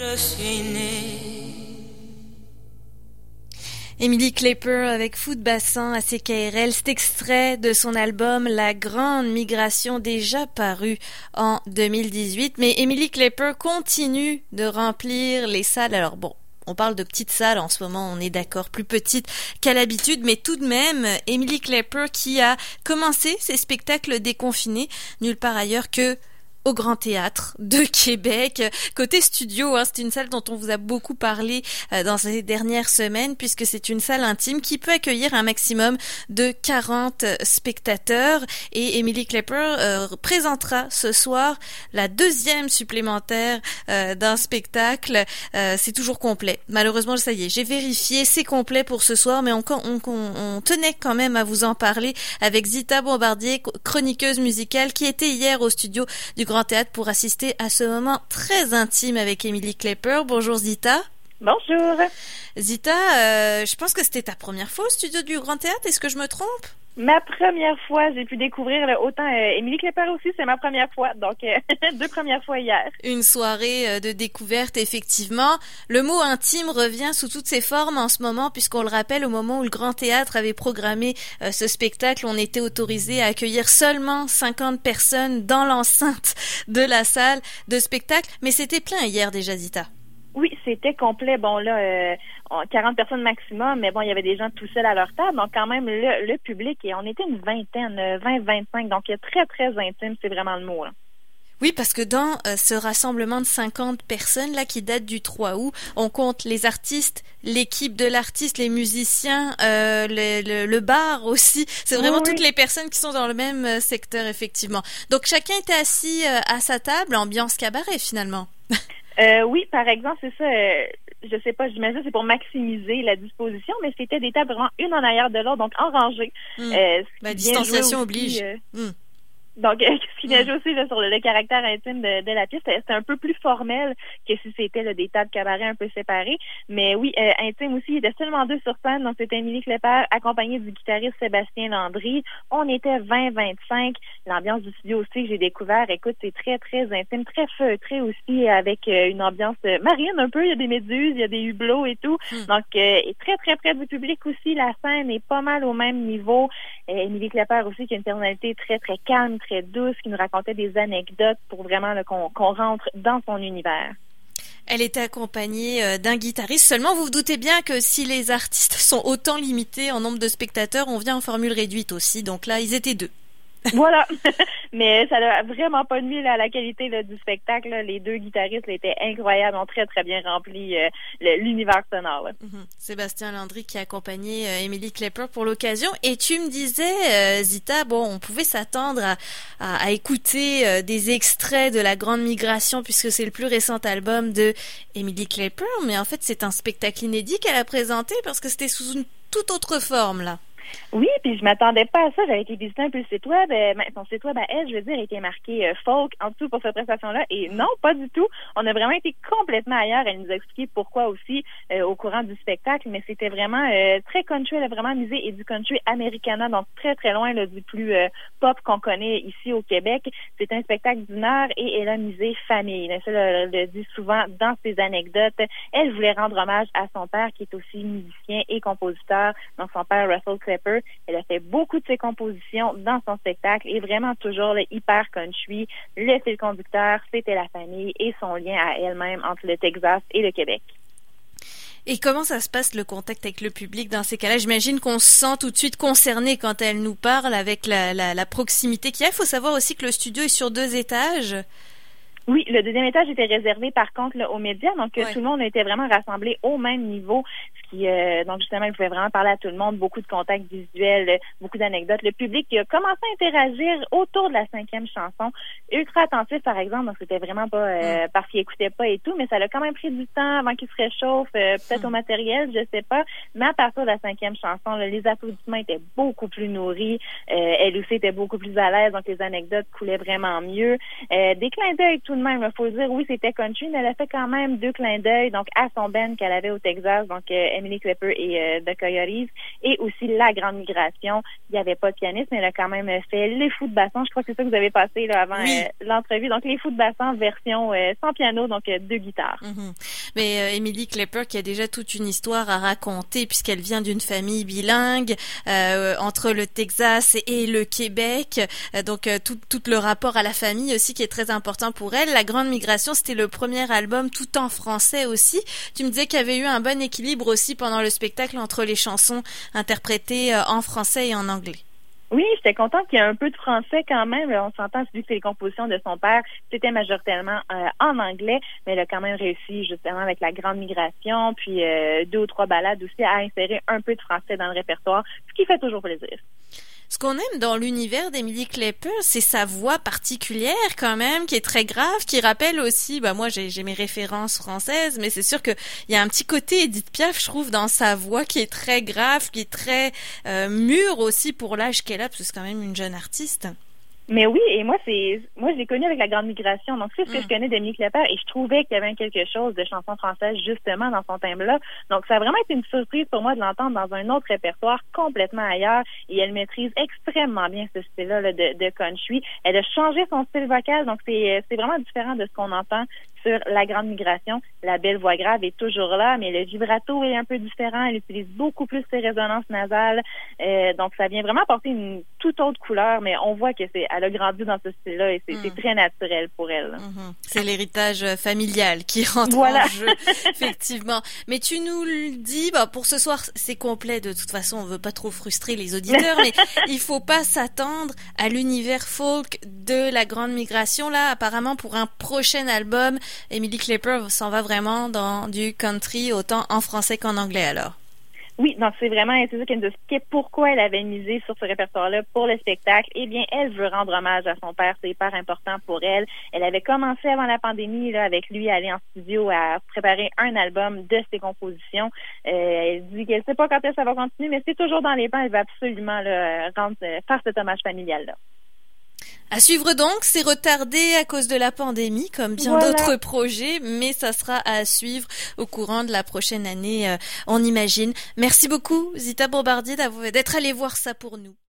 Je suis née. Emily Clapper avec Foot Bassin à CKRL, cet extrait de son album La Grande Migration déjà paru en 2018. Mais Emily Clapper continue de remplir les salles. Alors bon, on parle de petites salles en ce moment, on est d'accord, plus petites qu'à l'habitude, mais tout de même, Emily Clapper qui a commencé ses spectacles déconfinés nulle part ailleurs que au Grand Théâtre de Québec. Côté studio, hein, c'est une salle dont on vous a beaucoup parlé euh, dans ces dernières semaines puisque c'est une salle intime qui peut accueillir un maximum de 40 spectateurs et Emily Klepper euh, présentera ce soir la deuxième supplémentaire euh, d'un spectacle. c'est toujours complet. Malheureusement, ça y est, j'ai vérifié, c'est complet pour ce soir, mais on, on, on, tenait quand même à vous en parler avec Zita Bombardier, chroniqueuse musicale, qui était hier au studio du Grand Théâtre pour assister à ce moment très intime avec Emily Klepper. Bonjour Zita. Bonjour. Zita, euh, je pense que c'était ta première fois au studio du Grand Théâtre. Est-ce que je me trompe? Ma première fois, j'ai pu découvrir autant euh, Émilie Klepper aussi, c'est ma première fois. Donc euh, deux premières fois hier. Une soirée euh, de découverte effectivement. Le mot intime revient sous toutes ses formes en ce moment puisqu'on le rappelle au moment où le Grand Théâtre avait programmé ce spectacle, on était autorisé à accueillir seulement 50 personnes dans l'enceinte de la salle de spectacle, mais c'était plein hier déjà Zita. Oui, c'était complet. Bon, là, euh, 40 personnes maximum, mais bon, il y avait des gens tout seuls à leur table. Donc, quand même, le, public, et on était une vingtaine, 20-25. Euh, donc, très, très intime. C'est vraiment le mot. Oui, parce que dans euh, ce rassemblement de 50 personnes là qui date du 3 août, on compte les artistes, l'équipe de l'artiste, les musiciens, euh, le, le, bar aussi. C'est vraiment toutes les personnes qui sont dans le même euh, secteur effectivement. Donc chacun était assis à sa table, ambiance cabaret finalement. Euh, oui, par exemple, c'est ça. Euh, je sais pas, j'imagine c'est pour maximiser la disposition, mais c'était des tables vraiment une en arrière de l'autre, donc en rangée. Hmm. Euh, distanciation oblige. Hmm. Donc, ce qui vient jouer aussi sur le, caractère intime de, la pièce, c'est un peu plus formel que si c'était des tas de cabarets un peu séparés. Mais oui, euh, intime aussi. Il était seulement deux sur scène. Donc, c'était Émilie Klepper accompagnée du guitariste Sébastien Landry. On était 20-25. L'ambiance du studio aussi que j'ai découvert, écoute, c'est très, très intime, très feutré aussi avec euh, une ambiance euh, marine un peu. Il y a des méduses, il y a des hublots et tout. Hmm. Donc, très, très près du public aussi. La scène est pas mal au même niveau. Émilie Klepper aussi qui a une personnalité très, très calme, très douce, qui nous racontait des anecdotes pour vraiment qu'on rentre dans son univers. Elle était accompagnée euh, d'un guitariste. Seulement, vous vous doutez bien que si les artistes sont autant limités en nombre de spectateurs, on vient en formule réduite aussi. Donc là, ils étaient deux. voilà. Mais ça n'a vraiment pas nuit à la qualité du spectacle. Les deux guitaristes étaient incroyables, ont très, très bien rempli euh, l'univers sonore. Mhm. Sébastien Landry qui a accompagné euh, Emily Klepper pour l'occasion. Et tu me disais, euh, Zita, bon, on pouvait s'attendre à, écouter des extraits de La Grande Migration puisque c'est le plus récent album de Emily Klepper. Mais en fait, c'est un spectacle inédit qu'elle a présenté parce que c'était sous une toute autre forme, là. Oui, puis je m'attendais pas à ça. J'avais été visiter un peu le site web. Euh, son site web à elle, je veux dire, a été marqué euh, folk en dessous pour cette prestation-là. Et non, pas du tout. On a vraiment été complètement ailleurs. Elle nous a expliqué pourquoi aussi euh, au courant du spectacle. Mais c'était vraiment très country. Elle a vraiment misé et du country americana, donc très très loin là, du plus pop qu'on connaît ici au Québec. C'est un spectacle d'une heure et elle a misé famille. Ça, elle le dit souvent dans ses anecdotes. Elle voulait rendre hommage à son père qui est aussi musicien et compositeur. Donc son père Russell Elle a fait beaucoup de ses compositions dans son spectacle et vraiment toujours le hyper country. Le fil conducteur, c'était la famille et son lien à elle-même entre le Texas et le Québec. Et comment ça se passe le contact avec le public dans ces cas-là? J'imagine qu'on se sent tout de suite concerné quand elle nous parle avec la, la proximité qu'il y a. Il faut savoir aussi que le studio est sur deux étages. Oui, le deuxième étage était réservé par contre aux médias, donc tout le monde était vraiment rassemblé au même niveau, qui euh, donc justement il pouvait vraiment parler à tout le monde, beaucoup de contacts visuels, beaucoup d'anecdotes. Le public a commencé à interagir autour de la cinquième chanson, ultra attentif par exemple, donc c'était vraiment pas euh, mm. parce qu'il écoutait pas et tout, mais ça a quand même pris du temps avant qu'il se réchauffe, euh, peut-être au mm. matériel, je sais pas, mais à partir de la cinquième chanson, les applaudissements étaient beaucoup plus nourris, elle aussi était beaucoup plus à l'aise, donc les anecdotes coulaient vraiment mieux, des clins d'œil tout même. Il faut dire, oui, c'était country, mais elle a fait quand même deux clins d'œil, donc à son Ben qu'elle avait au Texas. Donc, euh, Emily Clipper et The Coyotes, et aussi La Grande Migration. Il n'y avait pas de pianiste, mais elle a quand même fait les fous de bassin. Je crois que c'est ça que vous avez passé là, avant l'entrevue. Donc, les fous de bassin version sans piano, donc deux guitares. Mhm. Mais Emily Clipper qui a déjà toute une histoire à raconter puisqu'elle vient d'une famille bilingue entre le Texas et le Québec. donc, tout, tout le rapport à la famille aussi qui est très important pour elle. La Grande Migration, c'était le premier album tout en français aussi. Tu me disais qu'il y avait eu un bon équilibre aussi pendant le spectacle entre les chansons interprétées euh, en français et en anglais. Oui, j'étais contente qu'il y ait un peu de français quand même. On s'entend, vu que c'est les compositions de son père, c'était majoritairement euh, en anglais, mais elle a quand même réussi justement avec la grande migration, puis euh, deux ou trois balades aussi à insérer un peu de français dans le répertoire, ce qui fait toujours plaisir. Ce qu'on aime dans l'univers d'Emily Klepper, c'est sa voix particulière quand même, qui est très grave, qui rappelle aussi, bah moi j'ai mes références françaises, mais c'est sûr qu'il y a un petit côté Edith Piaf, je trouve, dans sa voix qui est très grave, qui est très euh, mûre aussi pour l'âge qu'elle a, parce que c'est quand même une jeune artiste. Mais oui, et moi, c'est moi, je l'ai connu avec la Grande Migration. Donc, c'est ce que mm. je connais d'Emily Clapper et je trouvais qu'il y avait quelque chose de chanson française justement dans son thème-là. Donc, ça a vraiment été une surprise pour moi de l'entendre dans un autre répertoire complètement ailleurs. Et elle maîtrise extrêmement bien ce style-là de, de country. Elle a changé son style vocal, donc c'est vraiment différent de ce qu'on entend sur la grande migration. La belle voix grave est toujours là, mais le vibrato est un peu différent. Elle utilise beaucoup plus ses résonances nasales. Euh, donc, ça vient vraiment apporter une toute autre couleur, mais on voit que c'est, elle a grandi dans ce style-là et c'est mm. très naturel pour elle. Mm-hmm. C'est l'héritage familial qui rentre voilà. en jeu, effectivement. Mais tu nous le dis, bah, pour ce soir, c'est complet. De toute façon, on veut pas trop frustrer les auditeurs, mais il faut pas s'attendre à l'univers folk de la grande migration. Là, apparemment, pour un prochain album, Emily Clipper s'en va vraiment dans du country autant en français qu'en anglais alors. Oui, donc c'est vraiment ça qu'elle nous expliquait pourquoi elle avait misé sur ce répertoire-là pour le spectacle. Eh bien, elle veut rendre hommage à son père, c'est hyper important pour elle. Elle avait commencé avant la pandémie là, avec lui à aller en studio à préparer un album de ses compositions. Euh, elle dit qu'elle sait pas quand elle ça va continuer, mais c'est toujours dans les plans. Elle va absolument là, rendre, faire cet hommage familial là. À suivre donc, c'est retardé à cause de la pandémie, comme bien d'autres projets, mais ça sera à suivre au courant de la prochaine année, euh, on imagine. Merci beaucoup, Zita Bombardier, d'être allé voir ça pour nous.